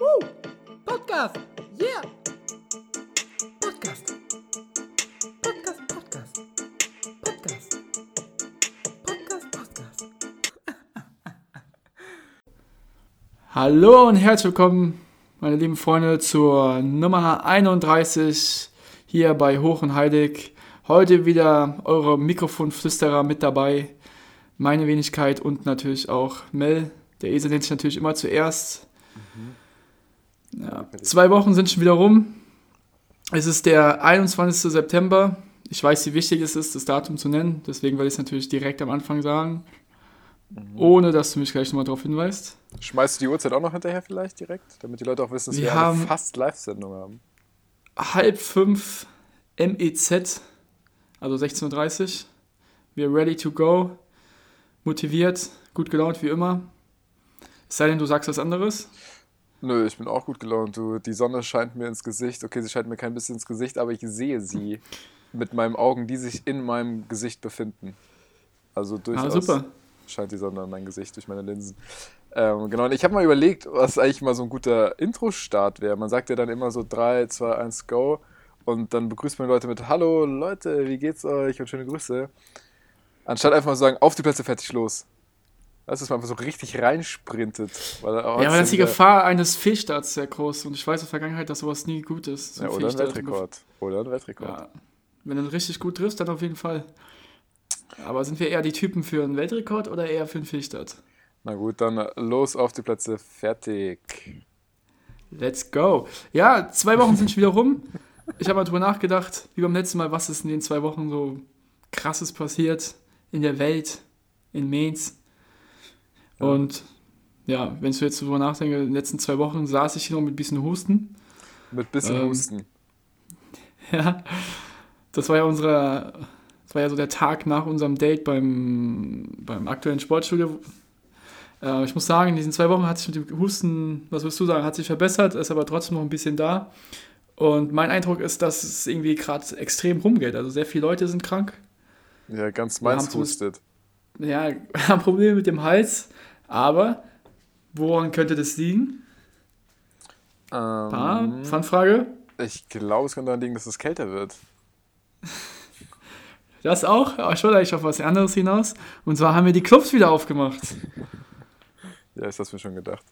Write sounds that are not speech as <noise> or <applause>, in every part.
Woo! Podcast! Yeah! Podcast! Podcast, Podcast! Podcast! Podcast, Podcast! <laughs> Hallo und herzlich willkommen, meine lieben Freunde, zur Nummer 31 hier bei Hoch und Heilig. Heute wieder eure Mikrofonflüsterer mit dabei, meine Wenigkeit und natürlich auch Mel. Der Esel nennt sich natürlich immer zuerst. Ja, zwei Wochen sind schon wieder rum. Es ist der 21. September. Ich weiß, wie wichtig es ist, das Datum zu nennen. Deswegen werde ich es natürlich direkt am Anfang sagen. Ohne, dass du mich gleich nochmal darauf hinweist. Schmeißt du die Uhrzeit auch noch hinterher vielleicht direkt? Damit die Leute auch wissen, dass Wir wir, eine fast Live-Sendung haben. Halb fünf MEZ, also 16.30 Uhr. Wir ready to go. Motiviert, gut gelaunt wie immer. Es sei denn, du sagst was anderes. Nö, ich bin auch gut gelaunt. Du, die Sonne scheint mir ins Gesicht. Okay, sie scheint mir kein bisschen ins Gesicht, aber ich sehe sie mit meinen Augen, die sich in meinem Gesicht befinden. Also durchaus Ah, scheint die Sonne an mein Gesicht durch meine Linsen. Ähm, genau, und ich habe mal überlegt, was eigentlich mal so ein guter Intro-Start wäre. Man sagt ja dann immer so 3, 2, 1, go. Und dann begrüßt man die Leute mit Hallo Leute, wie geht's euch und schöne Grüße. Anstatt einfach mal zu sagen, auf die Plätze, fertig, los. Das ist man einfach so richtig reinsprintet. Ja, aber dann ist die Gefahr eines Fehlstarts sehr groß. Und ich weiß in der Vergangenheit, dass sowas nie gut ist. so Ja, oder ein. Weltrekord. Oder ein Weltrekord. Ja. Wenn du richtig gut triffst, dann auf jeden Fall. Aber sind wir eher die Typen für einen Weltrekord oder eher für einen Fehlstart? Na gut, dann los auf die Plätze, fertig. Let's go. Ja, zwei Wochen sind schon wieder rum. Ich habe mal drüber nachgedacht, wie beim letzten Mal, was ist in den zwei Wochen so krasses passiert in der Welt, in Mainz. Und ja, wenn ich so jetzt drüber nachdenke, in den letzten zwei Wochen saß ich hier noch mit ein bisschen Husten. Mit bisschen Ähm, Husten. <laughs> Ja, das war ja unsere, das war ja so der Tag nach unserem Date beim, beim aktuellen Sportstudio. Äh, ich muss sagen, in diesen zwei Wochen hat sich mit dem Husten, was würdest du sagen, hat sich verbessert, ist aber trotzdem noch ein bisschen da. Und mein Eindruck ist, dass es irgendwie gerade extrem rumgeht. Also sehr viele Leute sind krank. Ja, ganz meins hustet. Ja, <laughs> haben Probleme mit dem Hals. Aber woran könnte das liegen? Ah, Ähm, Fangfrage. ich glaube, es könnte daran liegen, dass es kälter wird. Das auch, aber ich wollte eigentlich auf was anderes hinaus. Und zwar haben wir die Clubs wieder aufgemacht. Ja, ist das mir schon gedacht.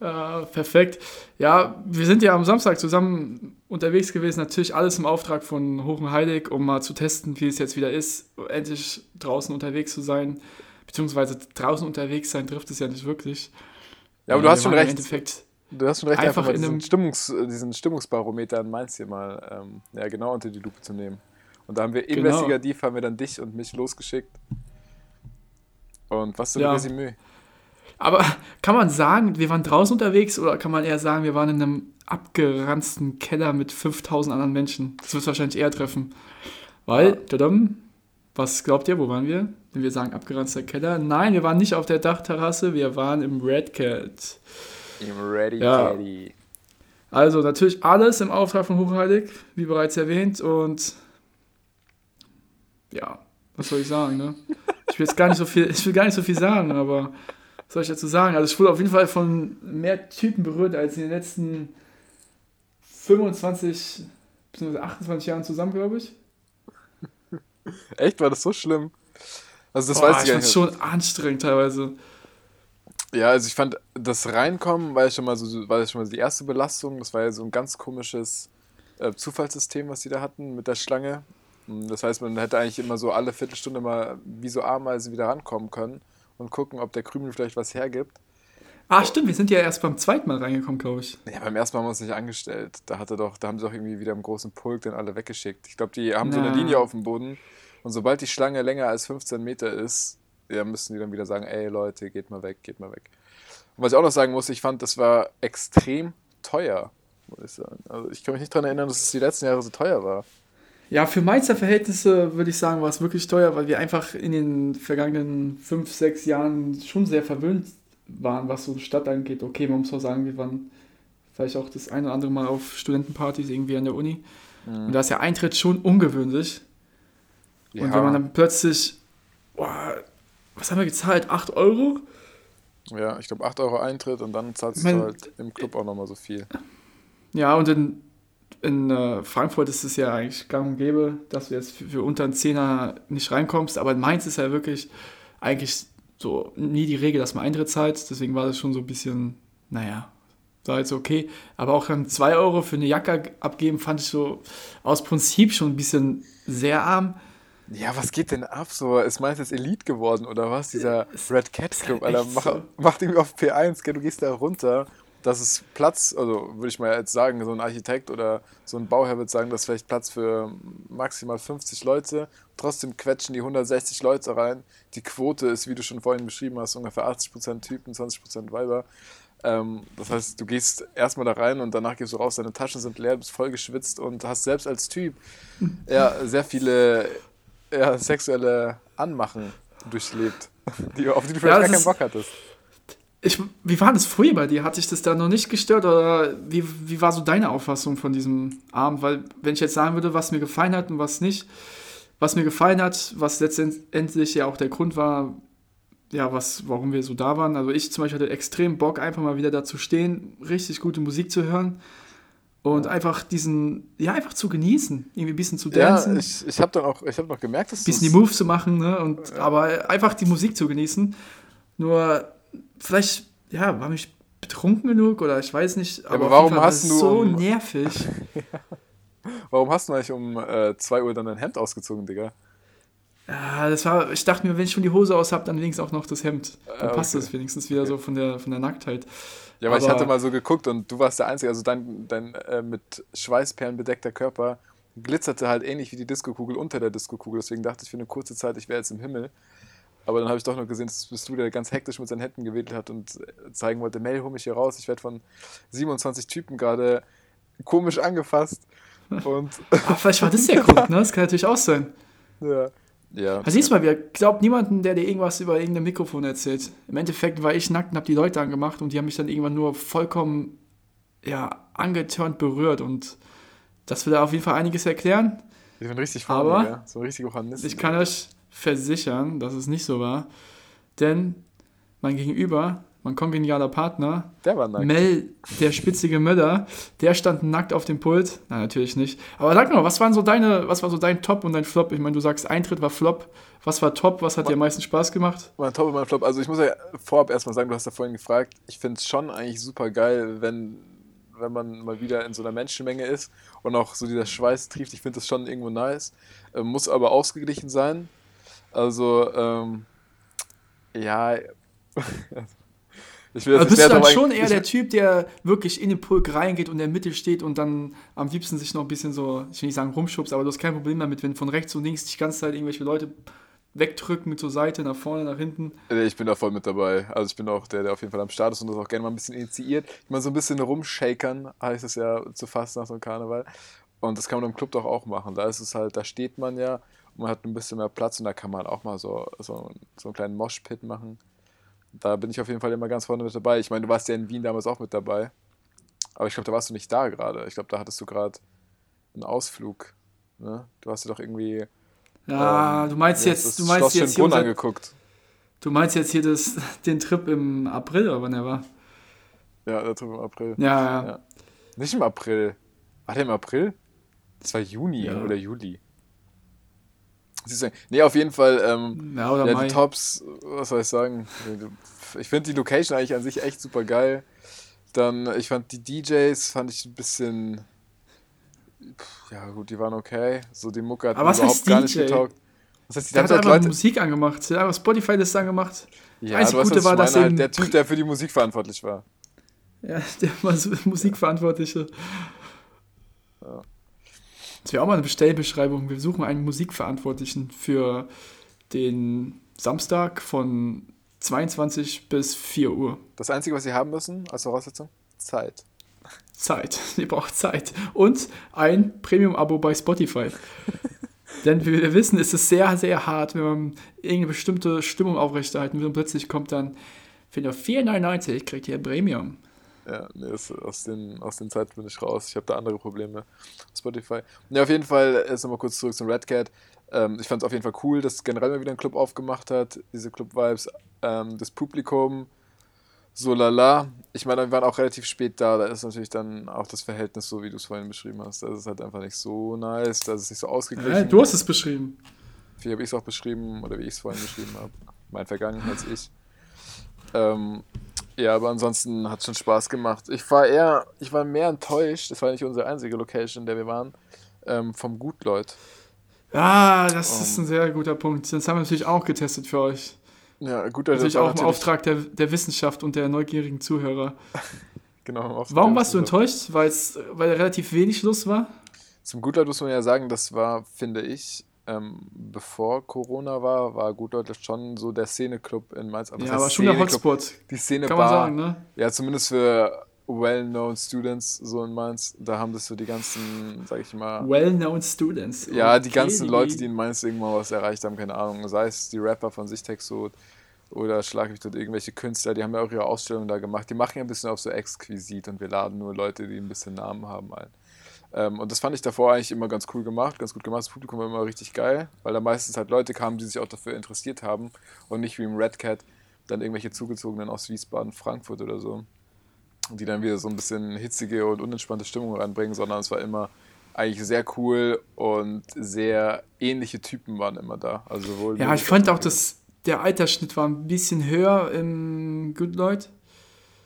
Ja, perfekt. Ja, wir sind ja am Samstag zusammen unterwegs gewesen. Natürlich alles im Auftrag von Heilig, um mal zu testen, wie es jetzt wieder ist, endlich draußen unterwegs zu sein. Beziehungsweise draußen unterwegs sein trifft es ja nicht wirklich. Ja, aber Äh, du hast wir schon waren im recht. Endeffekt, Du hast schon recht, Einfach einfach, diesen, einem- Stimmungs, äh, diesen Stimmungsbarometer in Mainz hier mal ähm, ja, genau unter die Lupe zu nehmen. Und da haben wir Genau. investigativ haben wir dann dich und mich losgeschickt. Und was für ein Ja. Resümee. aber kann man sagen, wir waren draußen unterwegs oder kann man eher sagen, wir waren in einem abgeranzten Keller mit 5000 anderen Menschen? Das wird es wahrscheinlich eher treffen. Weil, tadam, was glaubt ihr, wo waren wir? Wenn wir sagen abgeranzter Keller? Nein, wir waren nicht auf der Dachterrasse, wir waren im Red Cat. Im Ready Ja. Caddy. Also natürlich alles im Auftrag von Hochheilig, wie bereits erwähnt. Und ja, was soll ich sagen, ne? Ich will jetzt gar nicht so viel, ich will gar nicht so viel sagen, aber was soll ich dazu sagen? Also ich wurde auf jeden Fall von mehr Typen berührt als in den letzten 25 bzw. 28 Jahren zusammen, glaube ich. <laughs> Echt, war das so schlimm? Also das Boah, weiß ich ich fand's schon anstrengend teilweise. Ja, also ich fand das Reinkommen war ja schon mal so, war ja schon mal die erste Belastung. Das war ja so ein ganz komisches äh, Zufallssystem, was die da hatten mit der Schlange. Mm, Das heißt, man hätte eigentlich immer so alle Viertelstunde mal wie so Ameisen wieder rankommen können und gucken, ob der Krümel vielleicht was hergibt. Ah, stimmt, wir sind ja erst beim zweiten Mal reingekommen, glaube ich. Ja, beim ersten Mal haben wir uns nicht angestellt. Da hatte doch, da haben sie doch irgendwie wieder im großen Pulk dann alle weggeschickt. Ich glaube, die haben so eine Na. Linie auf dem Boden und sobald die Schlange länger als 15 Meter ist, ja, müssen die dann wieder sagen, ey Leute, geht mal weg, geht mal weg. Und was ich auch noch sagen muss, ich fand, das war extrem teuer, muss ich sagen. Also ich kann mich nicht daran erinnern, dass es die letzten Jahre so teuer war. Ja, für Mainzer Verhältnisse würde ich sagen, war es wirklich teuer, weil wir einfach in den vergangenen fünf, sechs Jahren schon sehr verwöhnt waren, was so Stadt angeht. Okay, man muss auch sagen, wir waren vielleicht auch das eine oder andere Mal auf Studentenpartys irgendwie an der Uni. Und da ist der Eintritt schon ungewöhnlich. Und wenn man dann plötzlich, boah, was haben wir gezahlt? 8 Euro? Ja, ich glaube 8 Euro Eintritt und dann zahlst Mein- du halt im Club auch nochmal so viel. Ja, und in, in äh, Frankfurt ist es ja eigentlich gang und gäbe, dass du jetzt für, für unter einen Zehner nicht reinkommst. Aber in Mainz ist ja wirklich eigentlich so nie die Regel, dass man Eintritt zahlt. Deswegen war das schon so ein bisschen, naja, war jetzt okay. Aber auch dann 2 Euro für eine Jacke abgeben, fand ich so aus Prinzip schon ein bisschen sehr arm. Ja, was geht denn ab? So, ist meins jetzt Elite geworden oder was? Dieser Red Cat Club, Alter, mach, so. macht irgendwie auf P1, gell, du gehst da runter. Das ist Platz, also würde ich mal jetzt sagen, so ein Architekt oder so ein Bauherr wird sagen, das ist vielleicht Platz für maximal 50 Leute. Trotzdem quetschen die 160 Leute rein. Die Quote ist, wie du schon vorhin beschrieben hast, ungefähr 80% Typen, 20% Weiber. Ähm, das heißt, du gehst erstmal da rein und danach gehst du raus, deine Taschen sind leer, bist voll geschwitzt und hast selbst als Typ <laughs> ja, sehr viele ja, sexuelle Anmachen durchlebt, die, auf die du vielleicht Ja, gar keinen Bock hattest. Ich, wie war das früher bei dir? Hat dich das da noch nicht gestört oder wie, wie war so deine Auffassung von diesem Abend? Weil, wenn ich jetzt sagen würde, was mir gefallen hat und was nicht, was mir gefallen hat, was letztendlich ja auch der Grund war, ja, was, warum wir so da waren. Also ich zum Beispiel hatte extrem Bock, einfach mal wieder da zu stehen, richtig gute Musik zu hören und einfach diesen, ja, einfach zu genießen, irgendwie ein bisschen zu Ja, dancen, ein ich, ich habe dann auch, ich habe noch gemerkt, dass bisschen die Moves zu machen, ne? Und, aber einfach die Musik zu genießen. Nur vielleicht, ja, war mich betrunken genug oder ich weiß nicht. aber auf warum jeden Fall hast es du so um- nervig? <laughs> Warum hast du eigentlich um äh, 2 Uhr dann dein Hemd ausgezogen, Digga? Ja, das war, ich dachte mir, wenn ich schon die Hose aus habe, dann wenigstens auch noch das Hemd. Dann Ah, passt okay. das wenigstens wieder so von der, von der Nacktheit. Ja, ich Aber- hatte mal so geguckt und du warst der Einzige, also dein, dein äh, mit Schweißperlen bedeckter Körper glitzerte halt ähnlich wie die Diskokugel unter der Diskokugel. Deswegen dachte ich für eine kurze Zeit, ich wäre jetzt im Himmel. Aber dann habe ich doch noch gesehen, das bist du, der ganz hektisch mit seinen Händen gewedelt hat und äh, zeigen wollte, Mel, hol mich hier raus. Ich werde von 27 Typen gerade komisch angefasst. <laughs> Und Aber vielleicht war das der Grund, ne? Das kann natürlich auch sein. ja. Ja. Also siehst du mal, wir glaubt niemanden, der dir irgendwas über irgendein Mikrofon erzählt. Im Endeffekt war ich nackt und habe die Leute angemacht und die haben mich dann irgendwann nur vollkommen, ja, angeturnt berührt und das will auf jeden Fall einiges erklären. Ich bin richtig Aber- vorne, ja. So ein richtiger Hornist. Ich kann euch versichern, dass es nicht so war, denn mein Gegenüber, mein kongenialer Partner, Der war nackt. Mel, der spitzige Möller, der stand nackt auf dem Pult. Nein, natürlich nicht. Aber sag mal, was waren so deine, was war so dein Top und dein Flop? Ich meine, du sagst, Eintritt war Flop. Was war Top? Was hat dir am meisten Spaß gemacht? Mein Top und mein Flop. Also ich muss ja vorab erstmal sagen, du hast ja vorhin gefragt, ich finde es schon eigentlich super geil, wenn, wenn man mal wieder in so einer Menschenmenge ist und auch so dieser Schweiß trieft. Ich finde das schon irgendwo nice. Ähm, muss aber ausgeglichen sein. Also, ähm, ja. <laughs> ich will Also bist du dann schon eher der Typ, der wirklich in den Pulk reingeht und in der Mitte steht und dann am liebsten sich noch ein bisschen so, ich will nicht sagen rumschubst, aber du hast kein Problem damit, wenn von rechts und links die ganze Zeit irgendwelche Leute wegdrücken zur Seite, nach vorne, nach hinten. Ich bin da voll mit dabei. Also ich bin auch der, der auf jeden Fall am Start ist und das auch gerne mal ein bisschen initiiert. Ich meine, so ein bisschen rumshakern heißt es ja zu fast nach so einem Karneval. Und das kann man im Club doch auch machen. Da ist es halt, da steht man ja man hat ein bisschen mehr Platz und da kann man auch mal so, so, so einen kleinen Moshpit machen. Da bin ich auf jeden Fall immer ganz vorne mit dabei. Ich meine, du warst ja in Wien damals auch mit dabei. Aber ich glaube, da warst du nicht da gerade. Ich glaube, da hattest du gerade einen Ausflug. Ne? Du hast dir doch irgendwie Ja, ähm, du meinst jetzt, das, du meinst Schloss jetzt hier unser, angeguckt. du meinst jetzt hier das, <laughs> den Trip im April, oder wann er war? Ja, da drüben im April. Ja, ja. Ja. Nicht im April. War der im April? Das war Juni Ja. oder Juli. Nee, auf jeden Fall. Ähm, Ja, oder ja, die Tops, was soll ich sagen? Ich finde die Location eigentlich an sich echt super geil. Dann, ich fand die DJs, fand ich ein bisschen. Ja, gut, die waren okay. So, die Mucke hat Aber was überhaupt heißt gar nicht DJ? getaugt. Das heißt, die Der hat einfach Leute. Musik angemacht, der hat Spotify-Liste angemacht. Ja, weißt, Gute was war, dass halt der Typ, der für die Musik verantwortlich war. Ja, <laughs> der war so Musikverantwortliche. Ja. Das wäre auch mal eine Bestellbeschreibung. Wir suchen einen Musikverantwortlichen für den Samstag von 22 bis 4 Uhr. Das Einzige, was sie haben müssen als Voraussetzung? Zeit. Zeit. <laughs> Ihr braucht Zeit. Und ein Premium-Abo bei Spotify. <laughs> Denn wie wir wissen, ist es sehr, sehr hart, wenn man irgendeine bestimmte Stimmung aufrechterhalten will und plötzlich kommt dann für nur 4,99 kriegt ihr Premium. Ja, nee, das, aus, den, aus den Zeiten bin ich raus. Ich habe da andere Probleme. Spotify. Ja, auf jeden Fall, jetzt nochmal kurz zurück zum Red Cat. Ähm, ich fand es auf jeden Fall cool, dass generell mal wieder ein Club aufgemacht hat. Diese Club-Vibes. Ähm, das Publikum so lala. Ich meine, wir waren auch relativ spät da. Da ist natürlich dann auch das Verhältnis so, wie du es vorhin beschrieben hast. Das ist halt einfach nicht so nice. Das ist nicht so ausgeglichen. Ja, du hast es beschrieben. Wie habe ich es auch beschrieben oder wie ich es vorhin beschrieben habe. Mein Vergangenheits-Ich. Ähm, ja, aber ansonsten hat es schon Spaß gemacht. Ich war eher, ich war mehr enttäuscht. Das war nicht unsere einzige Location, in der wir waren. Ähm, vom Gutleut. Ja, das um, ist ein sehr guter Punkt. Das haben wir natürlich auch getestet für euch. Ja, gut. Also natürlich auch im Auftrag der, der Wissenschaft und der neugierigen Zuhörer. <laughs> genau. Warum warst du enttäuscht? Weil's, weil relativ wenig los war? Zum Gutleut muss man ja sagen, das war, finde ich, ähm, bevor Corona war, war Gutleut schon so der Szeneclub in Mainz. Aber ja, aber schon der Hotspot. Die Szene Kann man sagen, ne? Ja, zumindest für well-known Students so in Mainz. Da haben das so die ganzen, sag ich mal. Well-known Students. Ja, okay. die ganzen Leute, die in Mainz irgendwann was erreicht haben, keine Ahnung. Sei es die Rapper von Sichtexot oder schlag ich dort irgendwelche Künstler, die haben ja auch ihre Ausstellung da gemacht. Die machen ja ein bisschen auf so exquisit und wir laden nur Leute, die ein bisschen Namen haben ein. Ähm, und das fand ich davor eigentlich immer ganz cool gemacht, ganz gut gemacht. Das Publikum war immer richtig geil, weil da meistens halt Leute kamen, die sich auch dafür interessiert haben und nicht wie im Red Cat dann irgendwelche Zugezogenen aus Wiesbaden, Frankfurt oder so die dann wieder so ein bisschen hitzige und unentspannte Stimmung reinbringen, sondern es war immer eigentlich sehr cool und sehr ähnliche Typen waren immer da. Also sowohl ja, ich fand auch, dass der Altersschnitt war ein bisschen höher im Good Lloyd.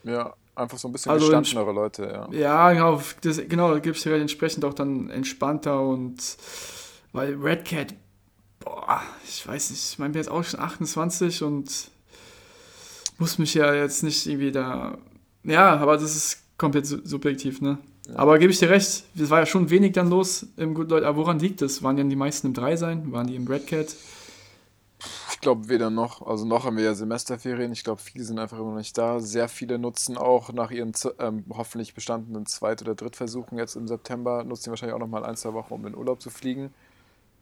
Ja, einfach so ein bisschen also gestandenere Leute, ja. Ja, genau, das, genau, da gibt es ja entsprechend auch dann entspannter und weil Red Cat, boah, ich weiß nicht, ich meine, ich bin jetzt auch schon 28 und muss mich ja jetzt nicht irgendwie da ja, aber das ist komplett subjektiv, ne? Ja. Aber gebe ich dir recht, es war ja schon wenig dann los im Good Leute. Aber woran liegt das? Waren denn die meisten im 3 sein? Waren die im Red Cat? Ich glaube weder noch. Also noch haben wir ja Semesterferien. Ich glaube, viele sind einfach immer noch nicht da. Sehr viele nutzen auch nach ihren ähm, hoffentlich bestandenen Zweit- oder Drittversuchen jetzt im September, nutzen wahrscheinlich auch noch mal ein, zwei Wochen, um in Urlaub zu fliegen.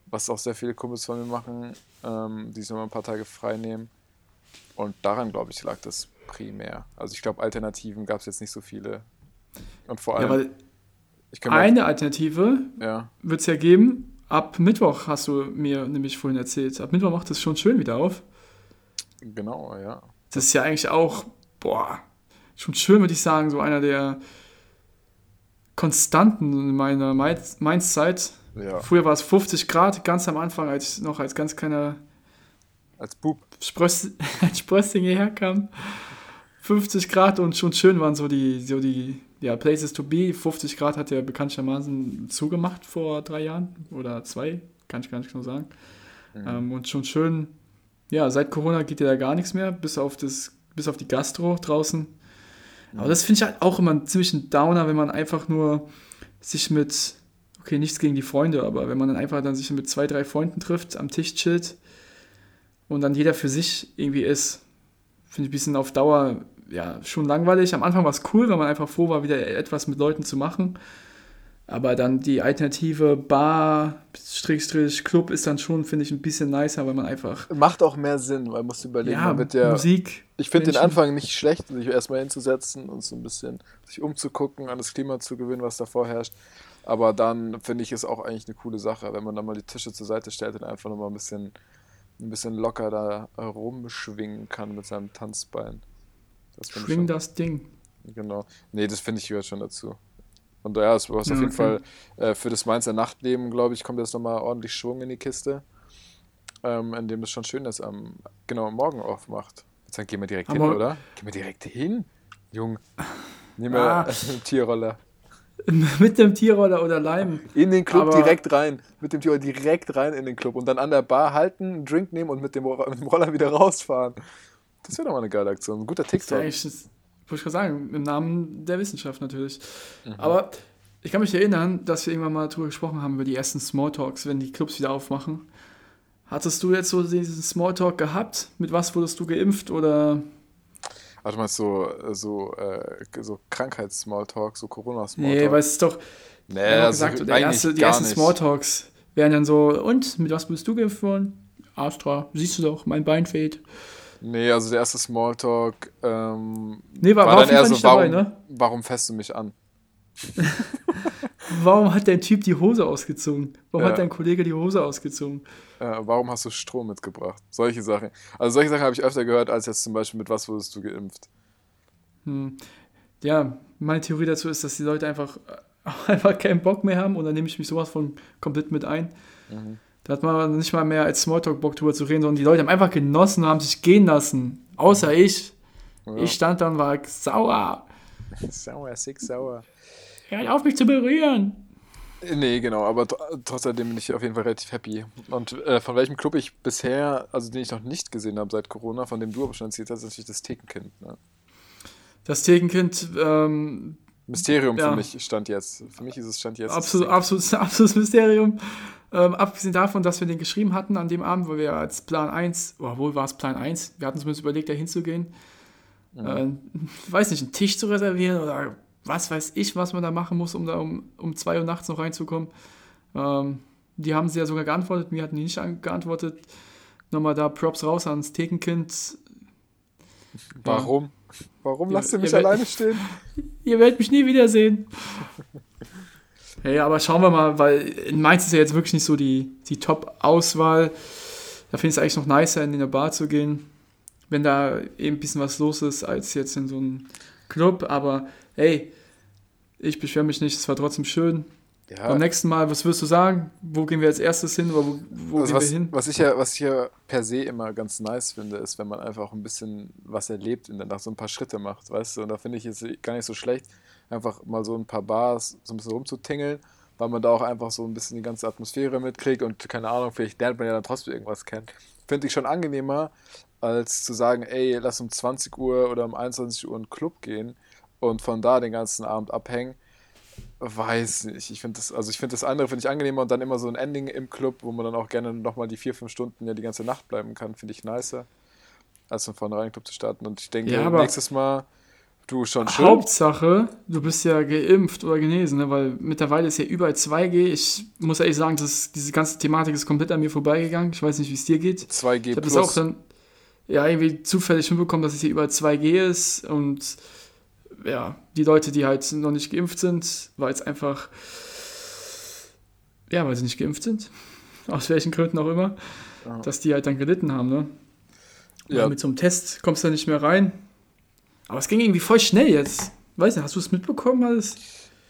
Was auch sehr viele Kumpels von mir machen, ähm, die sich mal ein paar Tage frei nehmen. Und daran, glaube ich, lag das primär. Also ich glaube, Alternativen gab es jetzt nicht so viele. Und vor allem. Ja, eine Alternative ja. wird es ja geben. Ab Mittwoch hast du mir nämlich vorhin erzählt. Ab Mittwoch macht es schon schön wieder auf. Genau, ja. Das ist ja eigentlich auch, boah, schon schön, würde ich sagen, so einer der Konstanten in meiner Mainz-Zeit. Ja. Früher war es 50 Grad, ganz am Anfang, als ich noch als ganz kleiner als Bub Spröss, <laughs> als Sprössing hierher kam. 50 Grad und schon schön waren so die, so die ja, Places to be. 50 Grad hat er bekanntermaßen zugemacht vor drei Jahren oder zwei, kann ich gar nicht genau sagen. Mhm. Ähm, und schon schön, ja, seit Corona geht ja da gar nichts mehr, bis auf, das, bis auf die Gastro draußen. Mhm. Aber das finde ich halt auch immer ein ziemlichen Downer, wenn man einfach nur sich mit, okay, nichts gegen die Freunde, aber wenn man dann einfach dann sich mit zwei, drei Freunden trifft, am Tisch chillt und dann jeder für sich irgendwie ist finde ich ein bisschen auf Dauer ja schon langweilig. Am Anfang war es cool, weil man einfach froh war, wieder etwas mit Leuten zu machen. Aber dann die alternative Bar, Strich, Club ist dann schon, finde ich, ein bisschen nicer, weil man einfach. Macht auch mehr Sinn, weil man muss überlegen, ja, mit der Musik. Ich finde den Anfang nicht schlecht, sich erstmal hinzusetzen und so ein bisschen sich umzugucken, an das Klima zu gewinnen, was davor herrscht. Aber dann finde ich es auch eigentlich eine coole Sache, wenn man dann mal die Tische zur Seite stellt und einfach nochmal ein bisschen ein bisschen locker da rumschwingen kann mit seinem Tanzbein. Das Schwing das Ding. Genau. Nee, das finde ich gehört schon dazu. Und ja, es war ja, auf jeden okay. Fall äh, für das Mainzer Nachtleben, glaube ich, kommt jetzt nochmal ordentlich Schwung in die Kiste. Ähm, in dem es schon schön ist, am genau morgen aufmacht. Jetzt dann gehen wir direkt Aber hin, oder? Gehen wir direkt hin, Jung. Nehmen wir ah. <laughs> einen Tierroller. <laughs> mit dem Tierroller oder Leim. In den Club Aber direkt rein. Mit dem Tierroller direkt rein in den Club und dann an der Bar halten, einen Drink nehmen und mit dem, mit dem Roller wieder rausfahren. Das wäre doch mal eine geile Aktion. Ein guter TikTok. Ja, ich, wollte ich gerade sagen, im Namen der Wissenschaft natürlich. Mhm. Aber ich kann mich erinnern, dass wir irgendwann mal darüber gesprochen haben, über die ersten Smalltalks, wenn die Clubs wieder aufmachen. Hattest du jetzt so diesen Smalltalk gehabt? Mit was wurdest du geimpft oder Warte mal, so, so, äh, so Krankheits-Smalltalk, so Corona-Smalltalk. Nee, weil es ist doch. Nee, also gesagt, der erste, die ersten Smalltalks wären dann so, und mit was bist du geimpft worden? Astra, siehst du doch, mein Bein fehlt. Nee, also der erste Smalltalk ähm, nee, war, war, war dann eher so, warum, dabei, ne? warum fässt du mich an? <laughs> warum hat dein Typ die Hose ausgezogen? Warum ja. hat dein Kollege die Hose ausgezogen? Äh, warum hast du Strom mitgebracht? Solche Sachen. Also solche Sachen habe ich öfter gehört, als jetzt zum Beispiel mit was wurdest du geimpft. Hm. Ja, meine Theorie dazu ist, dass die Leute einfach, <laughs> einfach keinen Bock mehr haben und dann nehme ich mich sowas von komplett mit ein. Mhm. Da hat man nicht mal mehr als Smalltalk Bock drüber zu reden, sondern die Leute haben einfach genossen und haben sich gehen lassen. Außer ich. Ja. Ich stand dann und war sauer. <laughs> sauer, sick sauer. Hört auf mich zu berühren. Nee, genau, aber trotzdem bin ich auf jeden Fall relativ happy. Und äh, von welchem Club ich bisher, also den ich noch nicht gesehen habe seit Corona, von dem du aber schon erzählt hast, ist natürlich das Thekenkind. Ne? Das Thekenkind. Ähm, Mysterium ja. für mich stand jetzt. Für mich ist es stand jetzt. Absolut, absolut, <laughs> absolutes Mysterium. Ähm, abgesehen davon, dass wir den geschrieben hatten an dem Abend, wo wir als Plan 1, oder wohl war es Plan 1, wir hatten zumindest überlegt, da hinzugehen. Mhm. Äh, weiß nicht, einen Tisch zu reservieren oder was weiß ich, was man da machen muss, um da um, um 2 Uhr nachts noch reinzukommen. Ähm, die haben sie ja sogar geantwortet, mir hatten die nicht geantwortet. Nochmal da Props raus ans Thekenkind. Warum? Warum lasst ihr mich ihr alleine stehen? <laughs> Ihr werdet mich nie wiedersehen. <laughs> hey, aber schauen wir mal, weil in Mainz ist ja jetzt wirklich nicht so die, die Top-Auswahl. Da finde ich es eigentlich noch nicer, in eine Bar zu gehen, wenn da eben ein bisschen was los ist, als jetzt in so einem Club. Aber hey, ich beschwere mich nicht, es war trotzdem schön. Ja. Beim nächsten Mal, was würdest du sagen? Wo gehen wir als erstes hin oder wo, wo also gehen was, wir hin? Was ich, ja, was ich ja per se immer ganz nice finde, ist, wenn man einfach ein bisschen was erlebt und danach so ein paar Schritte macht, weißt du? Und da finde ich es gar nicht so schlecht, einfach mal so ein paar Bars so ein bisschen rumzutingeln, weil man da auch einfach so ein bisschen die ganze Atmosphäre mitkriegt und keine Ahnung, vielleicht lernt man ja dann trotzdem irgendwas kennen. Finde ich schon angenehmer, als zu sagen, ey, lass um 20 Uhr oder um 21 Uhr in den Club gehen und von da den ganzen Abend abhängen. Weiß nicht. Ich finde das, also ich finde das andere finde ich angenehmer und dann immer so ein Ending im Club, wo man dann auch gerne nochmal die vier, fünf Stunden ja die ganze Nacht bleiben kann, finde ich nicer, als von vornherein einen Club zu starten. Und ich denke, ja, nächstes Mal du schon schön. Hauptsache, du bist ja geimpft oder genesen, ne? weil mittlerweile ist ja überall 2G. Ich muss ehrlich sagen, dass diese ganze Thematik ist komplett an mir vorbeigegangen. Ich weiß nicht, wie es dir geht. 2G ich habe das auch dann ja irgendwie zufällig mitbekommen, dass es hier überall 2G ist und ja, die Leute, die halt noch nicht geimpft sind, weil es einfach, ja, weil sie nicht geimpft sind, <laughs> aus welchen Gründen auch immer, ja. dass die halt dann gelitten haben, ne? Ja. Mit so einem Test kommst du nicht mehr rein. Aber es ging irgendwie voll schnell jetzt. Weißt du, hast du es mitbekommen alles?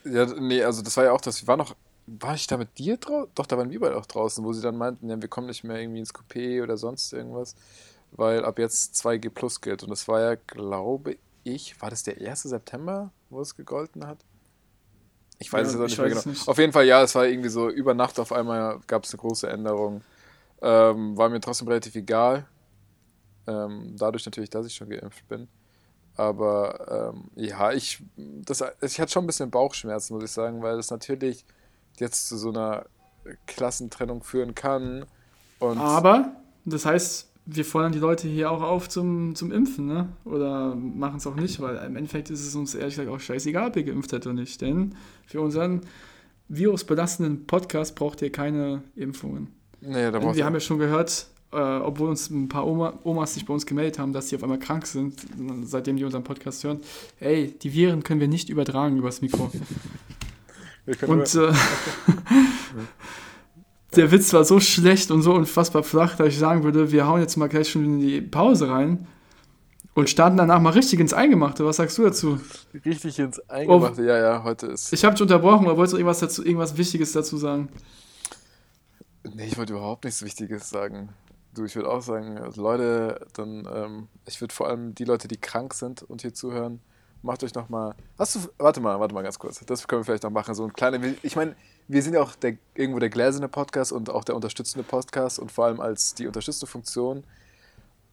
Ja, nee, also das war ja auch das, war noch, war ich da mit dir draußen? Doch, da waren wir beide auch draußen, wo sie dann meinten, ja, wir kommen nicht mehr irgendwie ins Coupé oder sonst irgendwas, weil ab jetzt 2G Plus gilt. Und das war ja, glaube ich, war das der 1. September, wo es gegolten hat? Ich weiß ja, es nicht mehr genau. Nicht. Auf jeden Fall, ja, es war irgendwie so, über Nacht auf einmal gab es eine große Änderung. Ähm, war mir trotzdem relativ egal. Ähm, dadurch natürlich, dass ich schon geimpft bin. Aber ähm, ja, ich, das, ich hatte schon ein bisschen Bauchschmerzen, muss ich sagen, weil das natürlich jetzt zu so einer Klassentrennung führen kann. Aber, das heißt, wir fordern die Leute hier auch auf zum, zum Impfen, ne? Oder machen es auch nicht, weil im Endeffekt ist es uns ehrlich gesagt auch scheißegal, ob ihr geimpft hättet oder nicht. Denn für unseren virusbelastenden Podcast braucht ihr keine Impfungen. Nee, da wir haben ja schon gehört, äh, obwohl uns ein paar Oma, Omas sich bei uns gemeldet haben, dass sie auf einmal krank sind, seitdem die unseren Podcast hören. Ey, die Viren können wir nicht übertragen übers Mikro. Und äh, <laughs> <laughs> der Witz war so schlecht und so unfassbar flach, dass ich sagen würde, wir hauen jetzt mal gleich schon in die Pause rein und starten danach mal richtig ins Eingemachte. Was sagst du dazu? Richtig ins Eingemachte, oh, ja, ja, heute ist. Ich habe dich unterbrochen, aber wolltest du irgendwas, dazu, irgendwas Wichtiges dazu sagen? Nee, ich wollte überhaupt nichts Wichtiges sagen. Du, ich würde auch sagen, also Leute, dann, ähm, ich würde vor allem die Leute, die krank sind und hier zuhören, macht euch nochmal. Hast du. Warte mal, warte mal ganz kurz. Das können wir vielleicht noch machen. So ein kleiner. Ich meine, wir sind ja auch der, irgendwo der gläserne Podcast und auch der unterstützende Podcast und vor allem als die unterstützende Funktion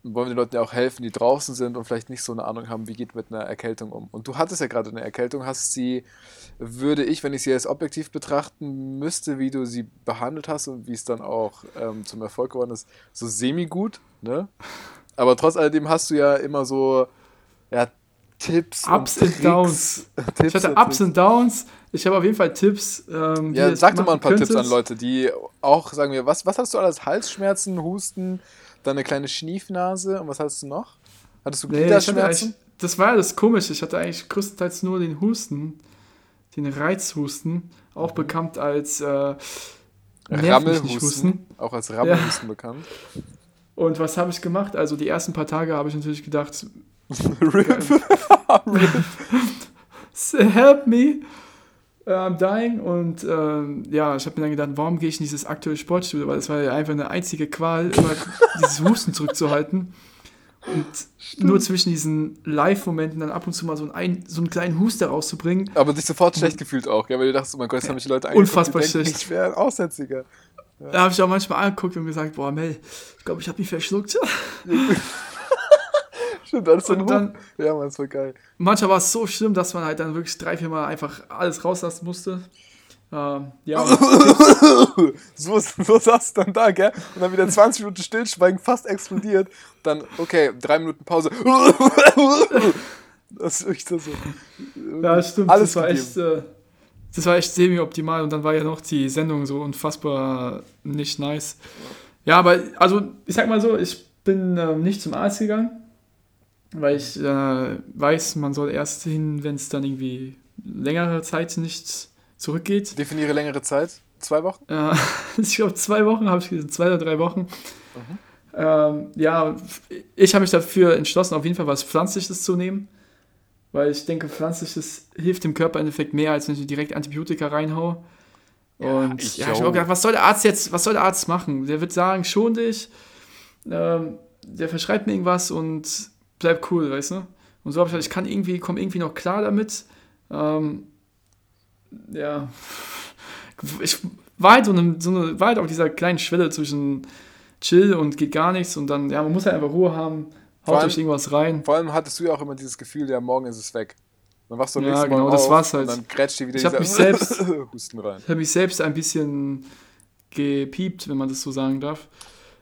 wollen wir den Leuten ja auch helfen, die draußen sind und vielleicht nicht so eine Ahnung haben, wie geht mit einer Erkältung um. Und du hattest ja gerade eine Erkältung, hast sie, würde ich, wenn ich sie als objektiv betrachten müsste, wie du sie behandelt hast und wie es dann auch ähm, zum Erfolg geworden ist, so semi-gut, ne? Aber trotz alledem hast du ja immer so, ja, Tipps Ups und, und Downs. <laughs> Tipps ich hatte Ups und Downs. Ich habe auf jeden Fall Tipps. Ähm, ja, sag doch mal ein paar könntest. Tipps an Leute, die auch sagen wir, was, was hast du alles? Halsschmerzen, Husten, dann eine kleine Schniefnase und was hattest du noch? Hattest du Gliederschmerzen? Nee, das war ja das Komische. Ich hatte eigentlich größtenteils nur den Husten, den Reizhusten, auch mhm. bekannt als äh, Rammelhusten. Auch als Rammelhusten ja. bekannt. Und was habe ich gemacht? Also die ersten paar Tage habe ich natürlich gedacht, <laughs> Rip. <laughs> Rip. <laughs> Help me. Uh, I'm dying. Und ähm, ja, ich habe mir dann gedacht, warum gehe ich in dieses aktuelle Sportstudio? Weil das war ja einfach eine einzige Qual, immer <laughs> dieses Husten zurückzuhalten. Und Stimmt. nur zwischen diesen Live-Momenten dann ab und zu mal so einen, so einen kleinen Huster rauszubringen. Aber dich sofort schlecht gefühlt auch, ja, weil du dachtest, oh mein Gott, jetzt haben mich die Leute Unfassbar schlecht. Ich wäre ein Aussätziger. Ja. Da habe ich auch manchmal angeguckt und gesagt, boah, Mel, ich glaube, ich habe mich verschluckt. <laughs> Stimmt, alles so dann, Ja, man, ist voll geil. Manchmal war es so schlimm, dass man halt dann wirklich drei, vier Mal einfach alles rauslassen musste. Ähm, ja. <laughs> so, so saß dann da, gell? Und dann wieder 20 Minuten Stillschweigen, fast explodiert. Dann, okay, drei Minuten Pause. das ist echt so. Ja, stimmt. Alles das war echt. Äh, das war echt semi-optimal und dann war ja noch die Sendung so unfassbar nicht nice. Ja, aber also ich sag mal so, ich bin äh, nicht zum Arzt gegangen, weil ich äh, weiß, man soll erst hin, wenn es dann irgendwie längere Zeit nicht zurückgeht. Definiere längere Zeit. Zwei Wochen? Ja, <laughs> ich glaube, zwei Wochen habe ich gesagt, zwei oder drei Wochen. Mhm. Ähm, ja, ich habe mich dafür entschlossen, auf jeden Fall was Pflanzliches zu nehmen. Weil ich denke, Pflanzliches hilft dem Körper im Endeffekt mehr, als wenn ich direkt Antibiotika reinhau. Und ich, ja, ich habe gedacht, was soll der Arzt jetzt, was soll der Arzt machen? Der wird sagen, schon dich, ähm, der verschreibt mir irgendwas und bleib cool, weißt du? Und so habe ich gesagt, ich kann irgendwie, komme irgendwie noch klar damit. Ähm, ja, <laughs> ich war halt so eine, so eine, war halt auf dieser kleinen Schwelle zwischen chill und geht gar nichts und dann, ja, man muss halt einfach Ruhe haben, haut euch irgendwas rein. Vor allem hattest du ja auch immer dieses Gefühl, ja, morgen ist es weg. Dann wachst du ja, genau, Morgen das war's halt. und dann grätscht dir wieder ich dieser mich selbst, <laughs> Husten rein. Ich habe mich selbst ein bisschen gepiept, wenn man das so sagen darf.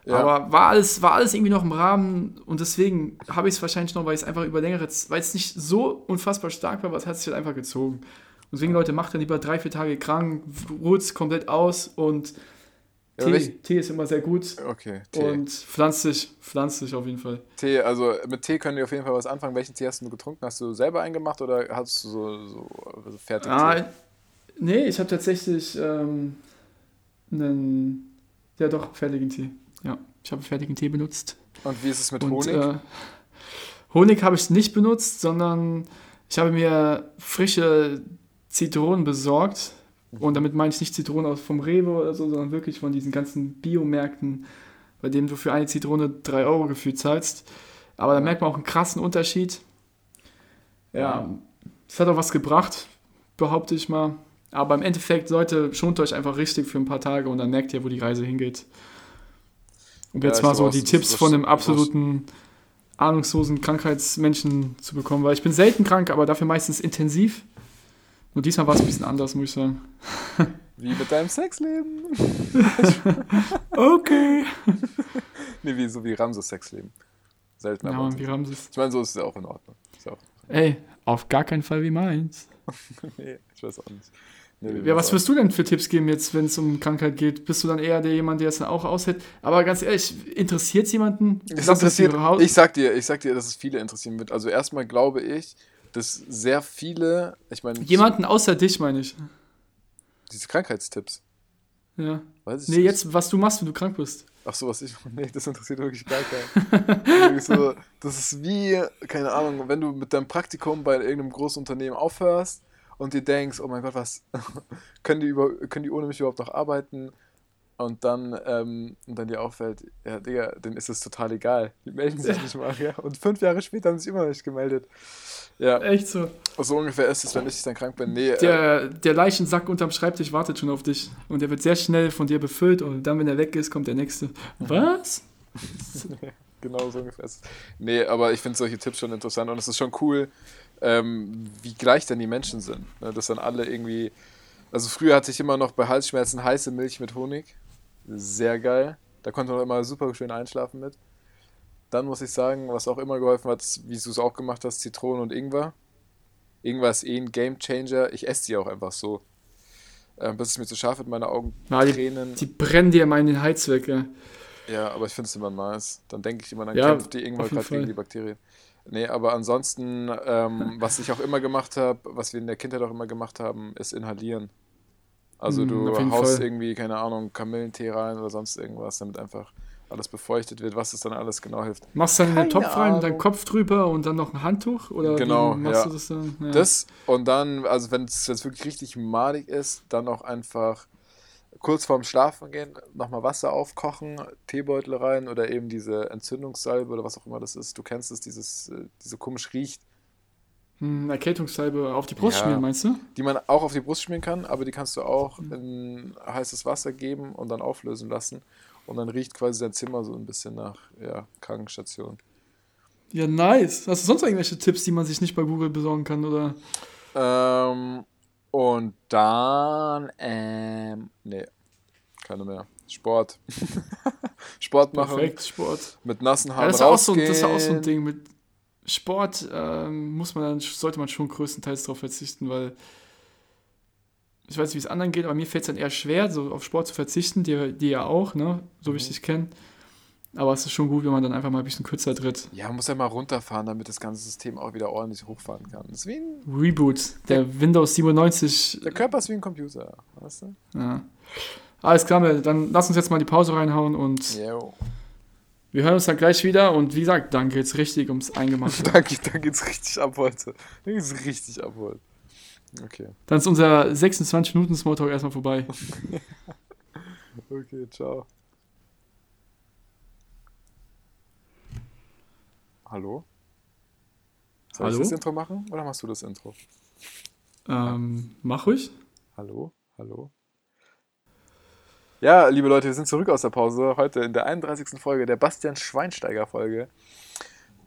Ja. Aber war alles, war alles irgendwie noch im Rahmen und deswegen habe ich es wahrscheinlich noch, weil es einfach über längere Zeit, weil es nicht so unfassbar stark war, aber es hat sich halt einfach gezogen. Und deswegen, Leute, macht dann lieber drei, vier Tage krank, ruht komplett aus und ja, Tee, Tee ist immer sehr gut. Okay, Tee. Und pflanzlich, pflanzlich auf jeden Fall. Tee, also mit Tee können wir auf jeden Fall was anfangen. Welchen Tee hast du getrunken? Hast du selber eingemacht oder hast du so, so also fertig? Ah, nee, ich habe tatsächlich ähm, einen, ja doch, fertigen Tee. Ja, ich habe fertigen Tee benutzt. Und wie ist es mit Und, Honig? Äh, Honig habe ich nicht benutzt, sondern ich habe mir frische Zitronen besorgt. Und damit meine ich nicht Zitronen aus vom Rewe oder so, sondern wirklich von diesen ganzen Biomärkten, bei denen du für eine Zitrone 3 Euro gefühlt zahlst. Aber da merkt man auch einen krassen Unterschied. Ja, es hat auch was gebracht, behaupte ich mal. Aber im Endeffekt, Leute, schont euch einfach richtig für ein paar Tage und dann merkt ihr, wo die Reise hingeht. Und jetzt ja, mal so die Tipps von einem absoluten ahnungslosen Krankheitsmenschen zu bekommen, weil ich bin selten krank, aber dafür meistens intensiv. Nur diesmal war es ein bisschen anders, muss ich sagen. Wie mit deinem Sexleben. <laughs> okay. <laughs> nee, wie, so wie Ramses Sexleben. Selten, ja, aber. wie Ramses. Ich meine, so ist es ja auch in Ordnung. Auch Ey, auf gar keinen Fall wie meins. <laughs> nee, ich weiß auch nicht. Nee, ja, was wirst du denn für Tipps geben jetzt, wenn es um Krankheit geht? Bist du dann eher der jemand, der es dann auch aushält? Aber ganz ehrlich, interessiert es jemanden? Es interessiert, ich sag dir, ich sag dir, dass es viele interessieren wird. Also erstmal glaube ich, dass sehr viele, ich meine. Jemanden außer dich, meine ich. Diese Krankheitstipps. Ja. Weiß ich nee, nicht. jetzt, was du machst, wenn du krank bist. Ach so, was ich. <laughs> Nee, das interessiert wirklich gar keinen. so, das ist wie, keine Ahnung, wenn du mit deinem Praktikum bei irgendeinem großen Unternehmen aufhörst und dir denkst, oh mein Gott, was <laughs> können die, über, können die ohne mich überhaupt noch arbeiten? Und dann, ähm, und dann dir auffällt, ja, Digga, denen ist es total egal. Die melden sich <laughs> nicht mal, ja. Und fünf Jahre später haben sie sich immer noch nicht gemeldet. Ja. Echt so. So ungefähr ist es, wenn ich dann krank bin. Nee, der, äh, der Leichensack unterm Schreibtisch wartet schon auf dich. Und der wird sehr schnell von dir befüllt und dann, wenn er weg ist, kommt der nächste. Was? <laughs> genau so ungefähr ist es. Nee, aber ich finde solche Tipps schon interessant und es ist schon cool, ähm, wie gleich dann die Menschen sind. Ne? Dass dann alle irgendwie. Also früher hatte ich immer noch bei Halsschmerzen heiße Milch mit Honig. Sehr geil. Da konnte man immer super schön einschlafen mit. Dann muss ich sagen, was auch immer geholfen hat, wie du es auch gemacht hast, Zitronen und Ingwer. Ingwer ist eh ein Game Changer. Ich esse die auch einfach so. Ähm, bis es mir zu scharf wird, meine Augen ja, tränen. Die, die, brennen dir immer in den Hals weg, ja. Ja, aber ich finde es immer nice. Dann denke ich immer, dann ja, kämpft die Ingwer gerade gegen die Bakterien. Nee, aber ansonsten, ähm, was ich auch immer gemacht habe, was wir in der Kindheit auch immer gemacht haben, ist inhalieren. Also mm, du haust Fall. irgendwie, keine Ahnung, Kamillentee rein oder sonst irgendwas, damit einfach alles befeuchtet wird, was es dann alles genau hilft. Machst du dann in den Keine Topf rein, deinen. Kopf drüber und dann noch ein Handtuch? Oder wie Genau, machst ja. du das dann? Ja. Das und dann, also wenn es jetzt wirklich richtig madig ist, dann auch einfach kurz vorm Schlafen gehen, nochmal Wasser aufkochen, Teebeutel rein oder eben diese Entzündungssalbe oder was auch immer das ist. Du kennst es, dieses, äh, diese komisch riecht, Hm, Erkältungssalbe auf die Brust Ja. schmieren, meinst du? die man auch auf die Brust schmieren kann, aber die kannst du auch in heißes Wasser geben und dann auflösen lassen. Und dann riecht quasi dein Zimmer so ein bisschen nach ja, Krankenstation. Ja, nice. Hast du sonst irgendwelche Tipps, die man sich nicht bei Google besorgen kann? Oder? Ähm, und dann, ähm, nee, keine mehr. Sport. <laughs> Sport machen. Perfekt, Sport. Mit nassen Ja, Haaren das, ist ja auch so, das ist ja auch so ein. Ding. Mit Sport ähm, muss man dann, sollte man schon größtenteils darauf verzichten, weil ich weiß nicht, wie es anderen geht, aber mir fällt es dann eher schwer, so auf Sport zu verzichten, die, die ja auch, ne? so wie ich Mhm. dich kenne. Aber es ist schon gut, wenn man dann einfach mal ein bisschen kürzer tritt. Ja, man muss ja mal runterfahren, damit das ganze System auch wieder ordentlich hochfahren kann. Das ist wie ein, Reboot, der Windows 97. der Körper ist wie ein Computer, weißt du? Ja. Alles klar, dann lass uns jetzt mal die Pause reinhauen und Jo. wir hören uns dann gleich wieder. Und wie gesagt, dann geht's richtig ums <laughs> Eingemachte. Da, geht- da geht's richtig ab heute. Da geht's richtig ab heute. Okay. dann ist unser 26 Minuten Smalltalk erstmal vorbei. <laughs> Okay, ciao. Hallo? Soll Hallo? ich das Intro machen oder machst du das Intro? Ähm, mach ruhig. Hallo? Hallo? Ja, liebe Leute, wir sind zurück aus der Pause. Heute in der 31. Folge der Bastian Schweinsteiger Folge.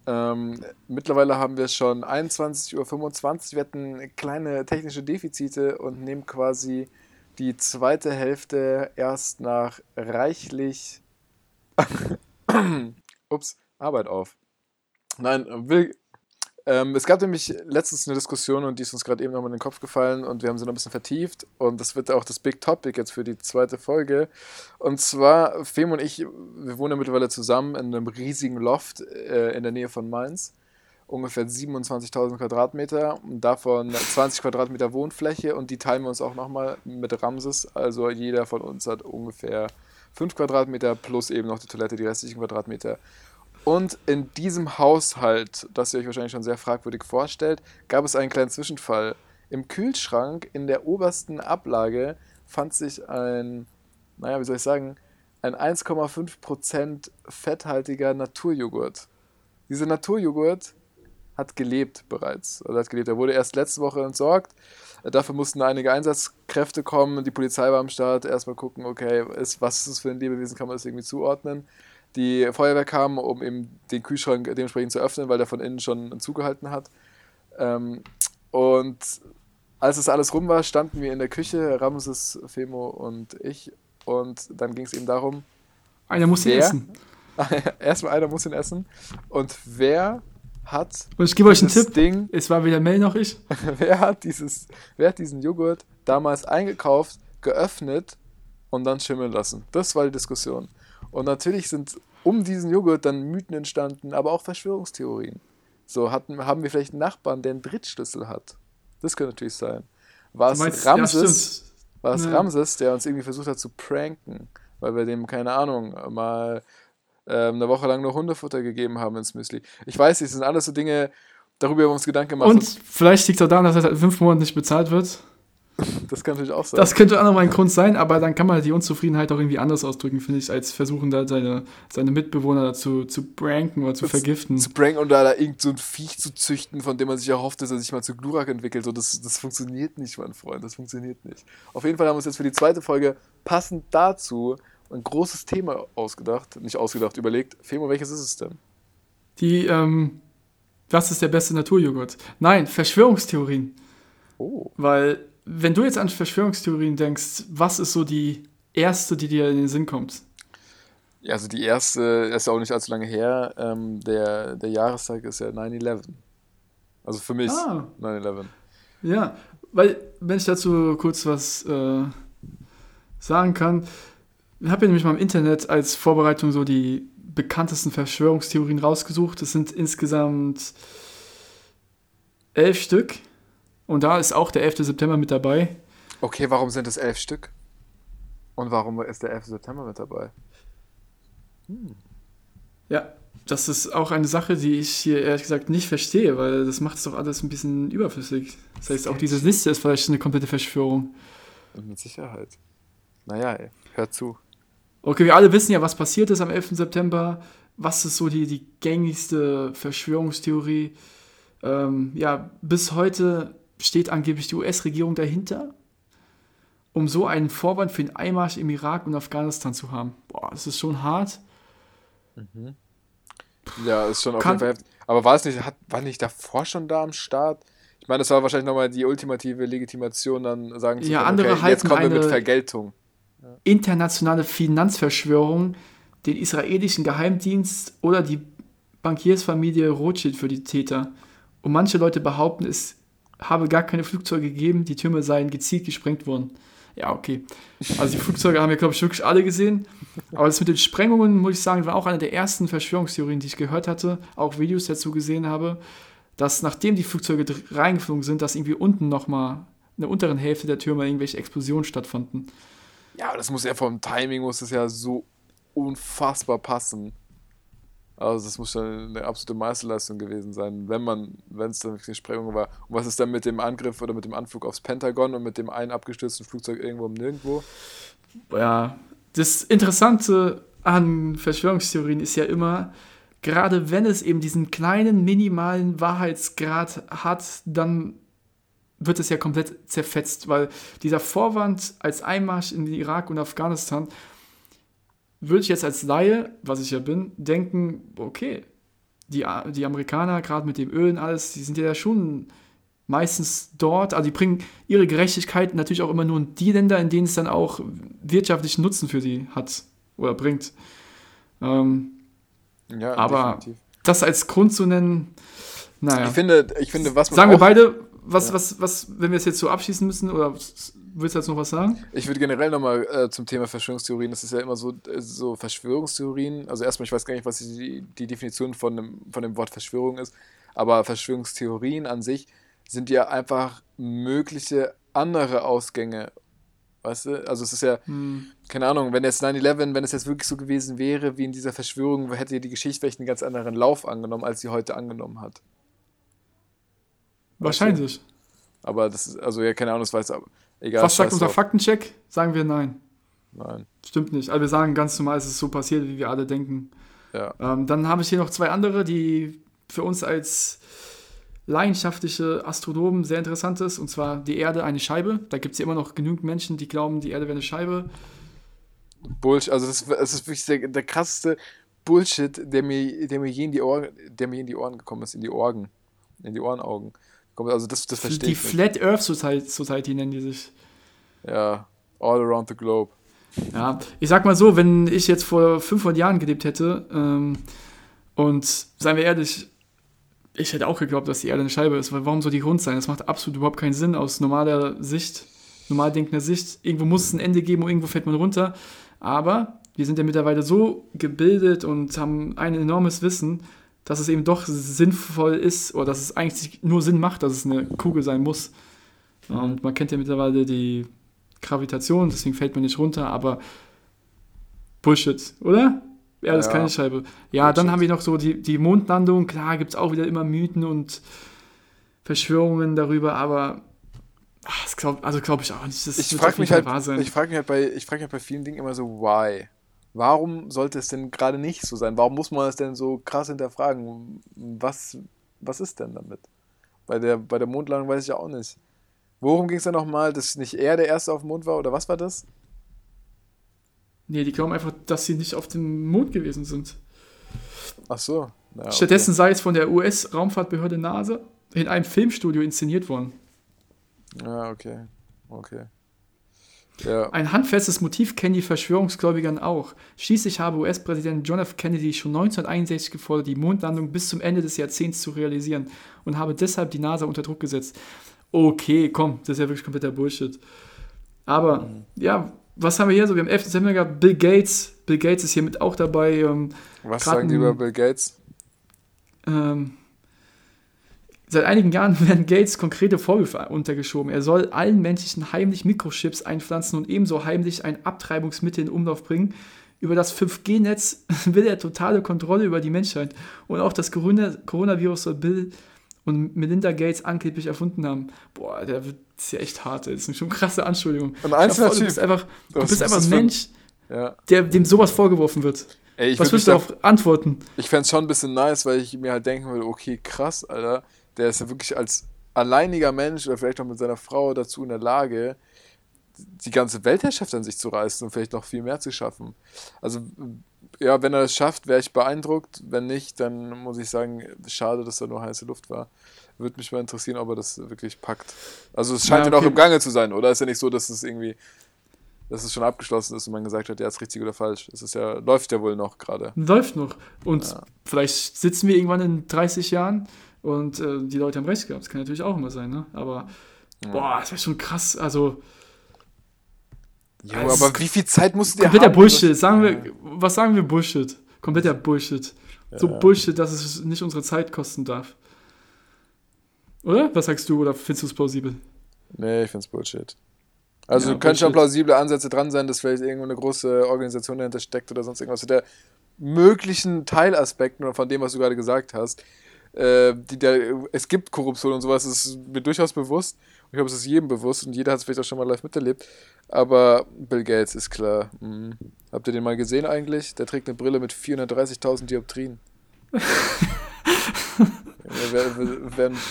Ähm, mittlerweile haben wir schon 21.25 Uhr. Wir hatten kleine technische Defizite und nehmen quasi die zweite Hälfte erst nach reichlich <coughs> Ups, Arbeit auf. Nein, will, ähm, es gab nämlich letztens eine Diskussion und die ist uns gerade eben nochmal in den Kopf gefallen und wir haben sie noch ein bisschen vertieft und das wird auch das Big Topic jetzt für die zweite Folge. Und zwar, Fem und ich, wir wohnen ja mittlerweile zusammen in einem riesigen Loft äh, in der Nähe von Mainz. Ungefähr 27.000 Quadratmeter und davon 20 Quadratmeter Wohnfläche und die teilen wir uns auch nochmal mit Ramses. Also jeder von uns hat ungefähr 5 Quadratmeter plus eben noch die Toilette, die restlichen Quadratmeter. Und in diesem Haushalt, das ihr euch wahrscheinlich schon sehr fragwürdig vorstellt, gab es einen kleinen Zwischenfall. Im Kühlschrank in der obersten Ablage fand sich ein, naja, wie soll ich sagen, ein 1,5% fetthaltiger Naturjoghurt. Dieser Naturjoghurt hat gelebt bereits. Oder hat gelebt. Er wurde erst letzte Woche entsorgt. Dafür mussten einige Einsatzkräfte kommen. Die Polizei war am Start. Erstmal gucken, okay, ist, was ist das für ein Lebewesen? Kann man das irgendwie zuordnen? Die Feuerwehr kam, um eben den Kühlschrank dementsprechend zu öffnen, weil der von innen schon zugehalten hat. Ähm, und als es alles rum war, standen wir in der Küche, Ramses, Femo und ich. Und dann ging es eben darum, Einer muss ihn Wer? essen. <laughs> erstmal einer muss ihn essen. Und wer hat Und ich gebe euch einen Tipp. Ding, Es war weder Mel noch ich. <laughs> wer hat dieses, wer hat diesen Joghurt damals eingekauft, geöffnet und dann schimmeln lassen? Das war die Diskussion. Und natürlich sind um diesen Joghurt dann Mythen entstanden, aber auch Verschwörungstheorien. So hatten, haben wir vielleicht einen Nachbarn, der einen Drittschlüssel hat. Das könnte natürlich sein. War es meinst- ja, Ramses, stimmt. war es Ja. Ramses, der uns irgendwie versucht hat zu pranken, weil wir dem, keine Ahnung, mal ähm, eine Woche lang nur Hundefutter gegeben haben ins Müsli. Ich weiß nicht, das sind alles so Dinge, darüber haben wir uns Gedanken gemacht. Und vielleicht liegt es auch daran, dass er seit fünf Monaten nicht bezahlt wird. Das kann natürlich auch sein. Das könnte auch nochmal ein Grund sein, aber dann kann man die Unzufriedenheit auch irgendwie anders ausdrücken, finde ich, als versuchen, da seine, seine Mitbewohner dazu zu pranken oder zu Das- vergiften. zu pranken und da, da irgend so ein Viech zu züchten, von dem man sich erhofft, dass er sich mal zu Glurak entwickelt. So, das, das funktioniert nicht, mein Freund. Das funktioniert nicht. Auf jeden Fall haben wir uns jetzt für die zweite Folge passend dazu ein großes Thema ausgedacht. Nicht ausgedacht, überlegt. Femo, welches ist es denn? Die, ähm, was ist der beste Naturjoghurt? Nein, Verschwörungstheorien. Oh. Weil, wenn du jetzt an Verschwörungstheorien denkst, was ist so die erste, die dir in den Sinn kommt? Ja, also die erste ist ja auch nicht allzu lange her. Ähm, der, der Jahrestag ist ja 9-11. Also für mich Ah. 9-11. Ja, weil, wenn ich dazu kurz was äh, sagen kann, ich habe ja nämlich mal im Internet als Vorbereitung so die bekanntesten Verschwörungstheorien rausgesucht. Es sind insgesamt elf Stück. Und da ist auch der 11. September mit dabei. Okay, warum sind es elf Stück? Und warum ist der 11. September mit dabei? Hm. Ja, das ist auch eine Sache, die ich hier ehrlich gesagt nicht verstehe, weil das macht es doch alles ein bisschen überflüssig. Das heißt, auch diese Liste ist vielleicht eine komplette Verschwörung. Mit Sicherheit. Naja, ey, hör zu. Okay, wir alle wissen ja, was passiert ist am 11. September. Was ist so die, die gängigste Verschwörungstheorie? Ähm, ja, bis heute steht angeblich die US-Regierung dahinter, um so einen Vorwand für den Einmarsch im Irak und Afghanistan zu haben. Boah, das ist schon hart. Mhm. Ja, ist schon auf Kann, jeden Fall. Aber war es nicht, hat, war nicht davor schon da am Start? Ich meine, das war wahrscheinlich nochmal die ultimative Legitimation, dann sagen zu ja, können, andere okay, jetzt kommen wir mit Vergeltung. Internationale Finanzverschwörung, den israelischen Geheimdienst oder die Bankiersfamilie Rothschild für die Täter. Und manche Leute behaupten, es habe gar keine Flugzeuge gegeben, die Türme seien gezielt gesprengt worden. Ja, okay. Also die Flugzeuge haben wir, glaube ich, wirklich alle gesehen. Aber das mit den Sprengungen, muss ich sagen, war auch eine der ersten Verschwörungstheorien, die ich gehört hatte, auch Videos dazu gesehen habe, dass nachdem die Flugzeuge reingeflogen sind, dass irgendwie unten nochmal in der unteren Hälfte der Türme irgendwelche Explosionen stattfanden. Ja, das muss ja vom Timing muss das ja so unfassbar passen. Also das muss schon eine absolute Meisterleistung gewesen sein, wenn man, wenn es dann wirklich eine Sprengung war. Und was ist dann mit dem Angriff oder mit dem Anflug aufs Pentagon und mit dem einen abgestürzten Flugzeug irgendwo um nirgendwo? Ja, das Interessante an Verschwörungstheorien ist ja immer, gerade wenn es eben diesen kleinen, minimalen Wahrheitsgrad hat, dann wird es ja komplett zerfetzt, weil dieser Vorwand als Einmarsch in den Irak und Afghanistan würde ich jetzt als Laie, was ich ja bin, denken, okay, die, die Amerikaner, gerade mit dem Öl und alles, die sind ja schon meistens dort, also die bringen ihre Gerechtigkeit natürlich auch immer nur in die Länder, in denen es dann auch wirtschaftlichen Nutzen für sie hat oder bringt. Ähm, ja, aber definitiv. das als Grund zu nennen, naja. Ich finde, ich finde was man Sagen wir beide, was, ja. was, was, wenn wir es jetzt so abschließen müssen, oder willst du jetzt noch was sagen? Ich würde generell nochmal äh, zum Thema Verschwörungstheorien, das ist ja immer so, äh, so Verschwörungstheorien, also erstmal, ich weiß gar nicht, was die, die Definition von dem, von dem Wort Verschwörung ist, aber Verschwörungstheorien an sich sind ja einfach mögliche andere Ausgänge. Weißt du? Also es ist ja, hm. keine Ahnung, wenn jetzt 9-11, wenn es jetzt wirklich so gewesen wäre, wie in dieser Verschwörung, hätte die Geschichte vielleicht einen ganz anderen Lauf angenommen, als sie heute angenommen hat. Wahrscheinlich. Aber das ist, also ja, keine Ahnung, das weiß aber. Egal. Was sagt unser Faktencheck? Sagen wir nein. Nein. Stimmt nicht. Also wir sagen ganz normal, es ist so passiert, wie wir alle denken. Ja. Ähm, dann habe ich hier noch zwei andere, die für uns als leidenschaftliche Astronomen sehr interessant ist. Und zwar die Erde eine Scheibe. Da gibt es ja immer noch genügend Menschen, die glauben, die Erde wäre eine Scheibe. Bullshit. Also das, das ist wirklich der, der krasseste Bullshit, der mir, der mir je in die Ohren, der mir in die Ohren gekommen ist, in die Orgen. In die Ohrenaugen. Also das, das verstehe Die Flat Earth Society nennen die sich. Ja, all around the globe. Ja, ich sag mal so, wenn ich jetzt vor 500 Jahren gelebt hätte ähm, und, seien wir ehrlich, ich hätte auch geglaubt, dass die Erde eine Scheibe ist, weil warum soll die rund sein? Das macht absolut überhaupt keinen Sinn aus normaler Sicht, normal denkender Sicht. Irgendwo muss es ein Ende geben und irgendwo fällt man runter. Aber wir sind ja mittlerweile so gebildet und haben ein enormes Wissen, dass es eben doch sinnvoll ist oder dass es eigentlich nur Sinn macht, dass es eine Kugel sein muss. Und man kennt ja mittlerweile die Gravitation, deswegen fällt man nicht runter, aber Bullshit, oder? Ja, das ist keine Scheibe. Ja, Bullshit. dann haben wir noch so die, die Mondlandung. Klar, gibt es auch wieder immer Mythen und Verschwörungen darüber, aber ach, glaub, also glaube ich auch nicht. Das ich frage mich, halt, ich frag mich, halt bei, ich frag mich halt bei vielen Dingen immer so, why? Warum sollte es denn gerade nicht so sein? Warum muss man es denn so krass hinterfragen? Was, was ist denn damit? Bei der, bei der Mondlandung weiß ich ja auch nicht. Worum ging es denn nochmal, dass nicht er der Erste auf dem Mond war oder was war das? Nee, die glauben einfach, dass sie nicht auf dem Mond gewesen sind. Ach so. Ja, Stattdessen okay. sei es von der US-Raumfahrtbehörde NASA in einem Filmstudio inszeniert worden. Ja, okay. Okay. Ja. Ein handfestes Motiv kennen die Verschwörungsgläubigern auch. Schließlich habe US-Präsident John F. Kennedy schon 1961 gefordert, die Mondlandung bis zum Ende des Jahrzehnts zu realisieren und habe deshalb die NASA unter Druck gesetzt. Okay, komm, das ist ja wirklich kompletter Bullshit. Aber, mhm. ja, was haben wir hier so? Wir haben 11. September Bill Gates. Bill Gates ist hier mit auch dabei. Ähm, was sagen die über Bill Gates? Ähm, Seit einigen Jahren <laughs> werden Gates konkrete Vorwürfe untergeschoben. Er soll allen Menschen heimlich Mikrochips einpflanzen und ebenso heimlich ein Abtreibungsmittel in Umlauf bringen, über das 5G-Netz <laughs> will er totale Kontrolle über die Menschheit. Und auch das Corona Coronavirus soll Bill und Melinda Gates angeblich erfunden haben. Boah, der wird ist ja echt hart. Das ist schon krasse Anschuldigung. Ein einzelner du bist einfach, du bist ist einfach ein Mensch, Ja. der, dem sowas vorgeworfen wird. Ey, ich Was würd willst du darauf antworten? Ich fände es schon ein bisschen nice, weil ich mir halt denken würde, okay, krass, Alter, der ist ja wirklich als alleiniger Mensch oder vielleicht auch mit seiner Frau dazu in der Lage, die ganze Weltherrschaft an sich zu reißen und vielleicht noch viel mehr zu schaffen. Also, ja, wenn er das schafft, wäre ich beeindruckt. Wenn nicht, dann muss ich sagen, schade, dass da nur heiße Luft war. Würde mich mal interessieren, ob er das wirklich packt. Also, es scheint Ja, ja, noch okay. im Gange zu sein, oder? Ist ja nicht so, dass es irgendwie, dass es schon abgeschlossen ist und man gesagt hat, ja, ist richtig oder falsch. Es ist ja, läuft ja wohl noch gerade. Läuft noch. Und Ja. vielleicht sitzen wir irgendwann in 30 Jahren und äh, die Leute haben recht gehabt. Das kann natürlich auch immer sein, ne? Aber Ja. boah, das wäre schon krass. Also, Jo, Ja, es aber wie viel Zeit musst du dir kompletter haben? Bullshit. Sagen Ja. wir, was sagen wir Bullshit? Kompletter Bullshit. So Ja. Bullshit, dass es nicht unsere Zeit kosten darf. Oder? Was sagst du? Oder findest du es plausibel? Nee, ich find's Bullshit. Also Ja, können schon plausible Ansätze dran sein, dass vielleicht irgendwo eine große Organisation dahinter steckt oder sonst irgendwas. Zu der möglichen Teilaspekten oder von dem, was du gerade gesagt hast, äh, die der, es gibt Korruption und sowas, das ist mir durchaus bewusst. Und ich glaube, es ist jedem bewusst und jeder hat es vielleicht auch schon mal live miterlebt. Aber Bill Gates ist klar. Mhm. Habt ihr den mal gesehen eigentlich? Der trägt eine Brille mit 430.000 Dioptrien.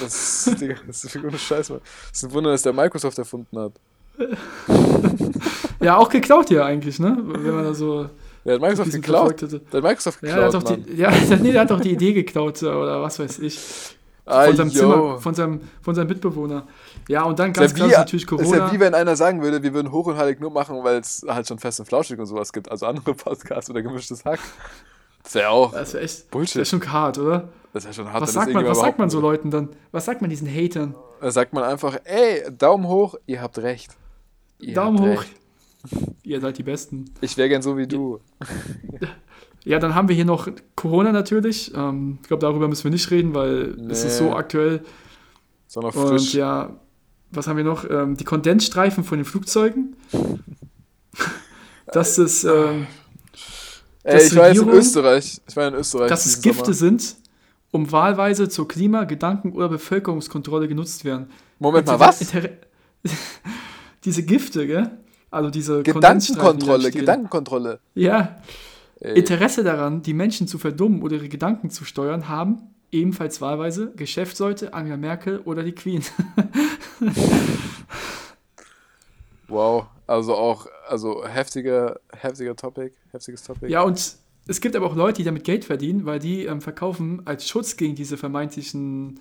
Das, das ist ohne Scheiß, Mann. Das ist ein Wunder, dass der Microsoft erfunden hat. Ja, auch geklaut hier eigentlich, ne? Wenn man da so Der hat Microsoft geklaut. hätte. Der hat Microsoft Ja, <laughs> der hat geklaut, doch die, ja, nee, der hat doch die Idee geklaut oder was weiß ich. Ah, Von seinem yo. Zimmer, von seinem, von seinem Mitbewohner. Ja, und dann Ist ganz ja, klar wie, ist natürlich ist ja Corona. wie wenn einer sagen würde, wir würden hoch und heilig nur machen, weil es halt schon fest und flauschig und sowas gibt. Also andere <laughs> Podcasts oder gemischtes Hack. Das wäre auch Das wäre echt das Bullshit. wär schon hart, oder? Das wäre schon hart. Was sagt das man, was sagt man so Leuten dann? Was sagt man diesen Hatern? Da sagt man einfach, ey, Daumen hoch, ihr habt recht. Ihr Daumen habt hoch. recht. Ihr seid die Besten. Ich wäre gern so wie du. Ja, dann haben wir hier noch Corona natürlich. Ähm, ich glaube, darüber müssen wir nicht reden, weil es ist Nee. so aktuell. So noch Und frisch. ja, was haben wir noch? Ähm, die Kondensstreifen von den Flugzeugen. <laughs> Dass es, ähm, ey, ich war jetzt in Österreich. Ich war in Österreich. dass es Gifte Sommer. sind, um wahlweise zur Klima-, Gedanken- oder Bevölkerungskontrolle genutzt werden. Moment mal, was? Inter <laughs> diese Gifte, gell? Also diese Gedankenkontrolle, die. Gedankenkontrolle. Ja, Ey. Interesse daran, die Menschen zu verdummen oder ihre Gedanken zu steuern, haben ebenfalls wahlweise Geschäftsleute, Angela Merkel oder die Queen. <laughs> Wow, also auch, also heftiger, heftiger Topic, heftiges Topic. ja, und es gibt aber auch Leute, die damit Geld verdienen, weil die ähm, verkaufen als Schutz gegen diese vermeintlichen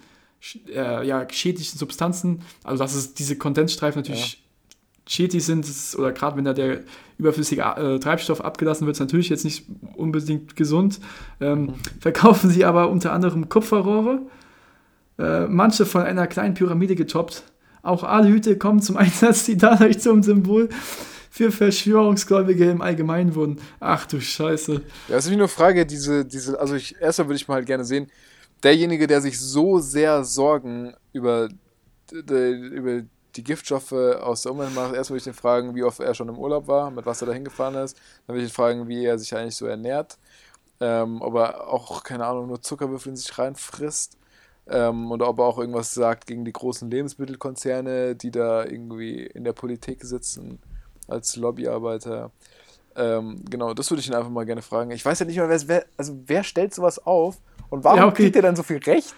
äh, ja, schädlichen Substanzen, also dass es diese Kondensstreifen natürlich schädlich sind, oder gerade wenn da der überflüssige äh, Treibstoff abgelassen wird, ist natürlich jetzt nicht unbedingt gesund. Ähm, Verkaufen sie aber unter anderem Kupferrohre, äh, manche von einer kleinen Pyramide getoppt. Auch Aluhüte kommen zum <laughs> Einsatz, die dadurch zum Symbol für Verschwörungsgläubige im Allgemeinen wurden. Ach du Scheiße. Ja, es ist wie nur Frage, diese, diese, also ich, erstmal würde ich mal halt gerne sehen, derjenige, der sich so sehr Sorgen über, über die Giftstoffe aus der Umwelt macht, erstmal würde ich den fragen, wie oft er schon im Urlaub war, mit was er da hingefahren ist. Dann würde ich ihn fragen, wie er sich eigentlich so ernährt. Ähm, ob er auch, keine Ahnung, nur Zuckerwürfel in sich reinfrisst. Ähm, oder ob er auch irgendwas sagt gegen die großen Lebensmittelkonzerne, die da irgendwie in der Politik sitzen als Lobbyarbeiter. Ähm, genau, das würde ich ihn einfach mal gerne fragen. Ich weiß ja nicht mal, wer, wer, also wer stellt sowas auf und warum Ja, okay. kriegt er dann so viel Recht?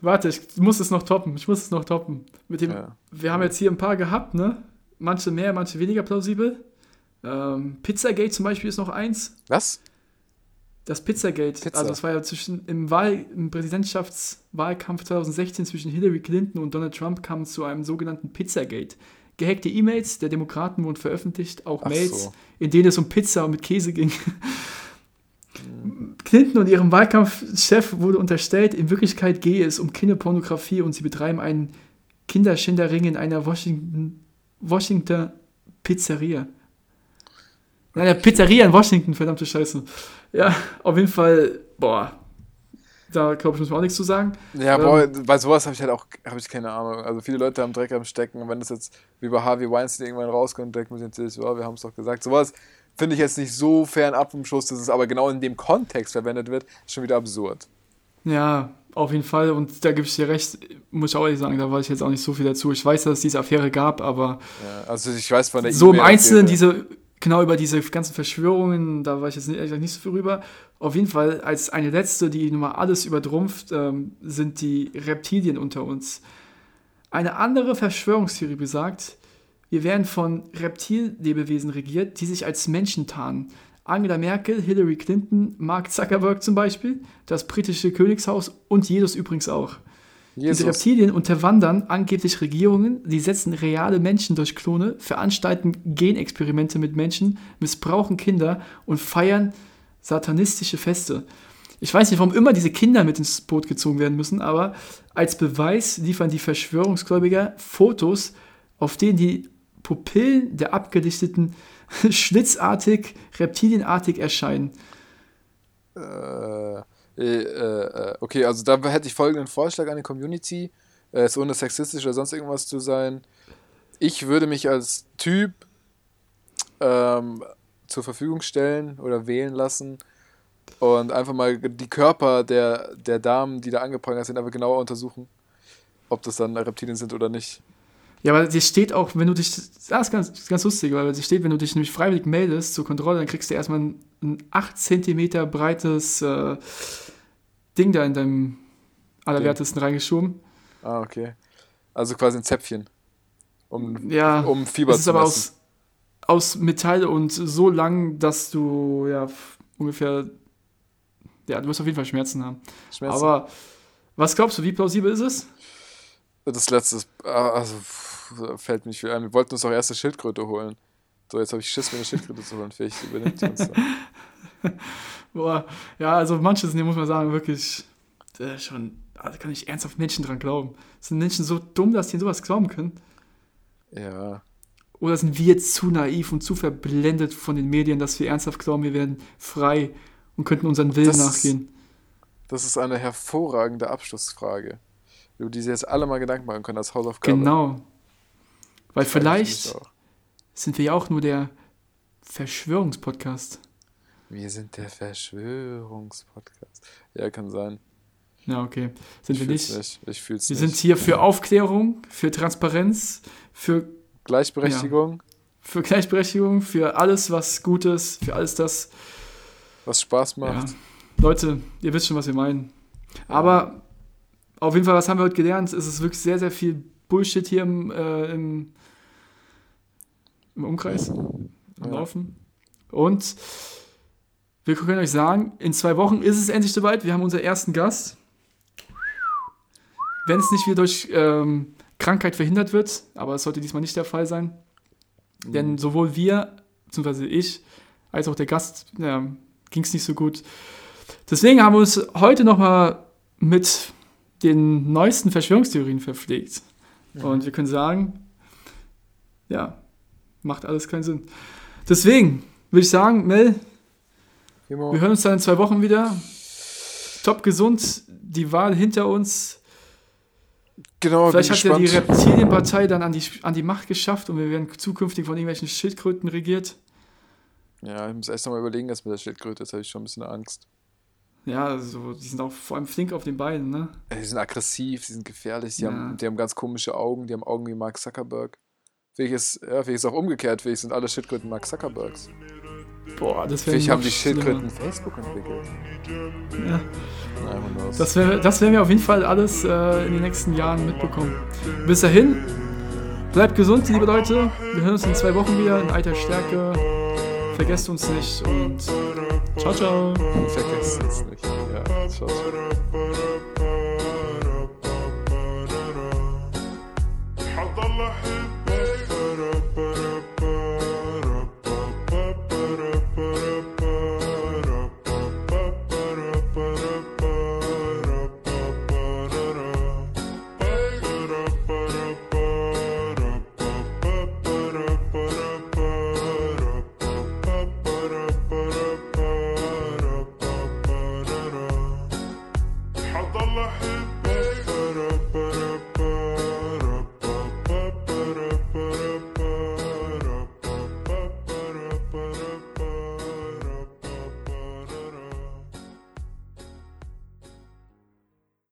Warte, ich muss es noch toppen. Ich muss es noch toppen. Mit dem, Ja. Wir haben jetzt hier ein paar gehabt, ne? Manche mehr, manche weniger plausibel. Ähm, Pizzagate zum Beispiel ist noch eins. Was? Das Pizzagate, Pizza. also das war ja zwischen im Wahl, im Präsidentschaftswahlkampf 2016 zwischen Hillary Clinton und Donald Trump kam zu einem sogenannten Pizzagate. Gehackte E-Mails der Demokraten wurden veröffentlicht, auch Ach Mails, so. in denen es um Pizza mit Käse ging. <laughs> Clinton und ihrem Wahlkampfchef wurde unterstellt, in Wirklichkeit gehe es um Kinderpornografie und sie betreiben einen Kinderschinderring in einer Washington, Washington Pizzeria. In einer Pizzeria in Washington, verdammte Scheiße. Ja, auf jeden Fall, boah. Da glaube ich, muss man auch nichts zu sagen. Ja, Ähm, boah, bei sowas habe ich halt auch hab ich keine Ahnung. Also viele Leute haben Dreck am Stecken und wenn das jetzt wie bei Harvey Weinstein irgendwann rauskommt, direkt mit den Tisch, oh, wir haben es doch gesagt. Sowas finde ich jetzt nicht so fernab vom Schuss, dass es aber genau in dem Kontext verwendet wird, ist schon wieder absurd. Ja, auf jeden Fall. Und da gebe ich dir recht, muss ich auch ehrlich sagen, da weiß ich jetzt auch nicht so viel dazu. Ich weiß, dass es diese Affäre gab, aber. Ja, also ich weiß von der So im Einzelnen, diese, genau über diese ganzen Verschwörungen, da weiß ich jetzt nicht, nicht so viel rüber. Auf jeden Fall, als eine letzte, die nun mal alles übertrumpft, ähm, sind die Reptilien unter uns. Eine andere Verschwörungstheorie besagt, wir werden von Reptillebewesen regiert, die sich als Menschen tarnen. Angela Merkel, Hillary Clinton, Mark Zuckerberg zum Beispiel, das britische Königshaus und Jesus übrigens auch. Jesus. Diese Reptilien unterwandern angeblich Regierungen, sie setzen reale Menschen durch Klone, veranstalten Genexperimente mit Menschen, missbrauchen Kinder und feiern satanistische Feste. Ich weiß nicht, warum immer diese Kinder mit ins Boot gezogen werden müssen, aber als Beweis liefern die Verschwörungsgläubiger Fotos, auf denen die Pupillen der abgedichteten <laughs> schlitzartig, reptilienartig erscheinen. Äh, äh, äh, okay, also da hätte ich folgenden Vorschlag an die Community, äh, ist ohne sexistisch oder sonst irgendwas zu sein. Ich würde mich als Typ ähm, zur Verfügung stellen oder wählen lassen und einfach mal die Körper der, der Damen, die da angeprangert sind, einfach genauer untersuchen, ob das dann Reptilien sind oder nicht. Ja, aber sie steht auch, wenn du dich, das ist ganz, ganz lustig, weil sie steht, wenn du dich nämlich freiwillig meldest zur Kontrolle, dann kriegst du erstmal ein, ein 8 cm breites äh, Ding da in deinem Allerwertesten okay. reingeschoben. Ah, okay. Also quasi ein Zäpfchen. Um, ja, um Fieber es ist zu aber aus, aus Metall und so lang, dass du ja ungefähr, ja, du wirst auf jeden Fall Schmerzen haben. Schmerzen. Aber was glaubst du, wie plausibel ist es? Das letzte, ah, also fällt mich viel ein. Wir wollten uns doch erst eine Schildkröte holen. So, jetzt habe ich Schiss, mir eine Schildkröte zu holen. Vielleicht übernimmt die uns dann. <laughs> Boah, ja, also manche sind, muss man sagen, wirklich äh, schon, da also kann ich ernsthaft Menschen dran glauben. Sind Menschen so dumm, dass die sowas glauben können? Ja. Oder sind wir zu naiv und zu verblendet von den Medien, dass wir ernsthaft glauben, wir werden frei und könnten unseren Willen das nachgehen? Ist, das ist eine hervorragende Abschlussfrage. Über die Sie jetzt alle mal Gedanken machen können als Hausaufgabe. Genau. Weil vielleicht sind wir ja auch nur der Verschwörungspodcast. Wir sind der Verschwörungspodcast. Ja, kann sein. Ja, okay. Sind ich wir nicht. nicht. Ich fühl's wir nicht. sind hier für Aufklärung, für Transparenz, für Gleichberechtigung. Ja, für Gleichberechtigung, für alles, was gut ist, für alles das. Was Spaß macht. Ja. Leute, ihr wisst schon, was wir meinen. Aber auf jeden Fall, was haben wir heute gelernt? Es ist wirklich sehr, sehr viel Bullshit hier im, äh, im im Umkreis, am. Laufen. Und wir können euch sagen, in zwei Wochen ist es endlich soweit. Wir haben unseren ersten Gast. Wenn es nicht wieder durch ähm, Krankheit verhindert wird, aber es sollte diesmal nicht der Fall sein. Mhm. Denn sowohl wir, beziehungsweise ich, als auch der Gast, ja, ging es nicht so gut. Deswegen haben wir uns heute nochmal mit den neuesten Verschwörungstheorien verpflegt. Mhm. Und wir können sagen, ja, macht alles keinen Sinn. Deswegen würde ich sagen, Mel, wir hören uns dann in zwei Wochen wieder. Top gesund, die Wahl hinter uns. Genau, Vielleicht hat ja die Reptilienpartei dann an die, an die Macht geschafft und wir werden zukünftig von irgendwelchen Schildkröten regiert. Ja, ich muss erst mal überlegen, dass mit der Schildkröte, jetzt habe ich schon ein bisschen Angst. Ja, also, die sind auch vor allem flink auf den Beinen, ne? Die sind aggressiv, die sind gefährlich, die, ja. haben, die haben ganz komische Augen, die haben Augen wie Mark Zuckerberg. Welches, ja, vielleicht ist auch umgekehrt, vielleicht sind alle Schildkröten Mark Zuckerbergs. Boah, das wäre Vielleicht haben die Schildkröten Facebook entwickelt. Ja. das, wär, das werden wir auf jeden Fall alles äh, in den nächsten Jahren mitbekommen. Bis dahin, bleibt gesund, liebe Leute. Wir hören uns in zwei Wochen wieder in alter Stärke. Vergesst uns nicht und ciao, ciao. Vergesst uns nicht. Ja, ciao, ciao.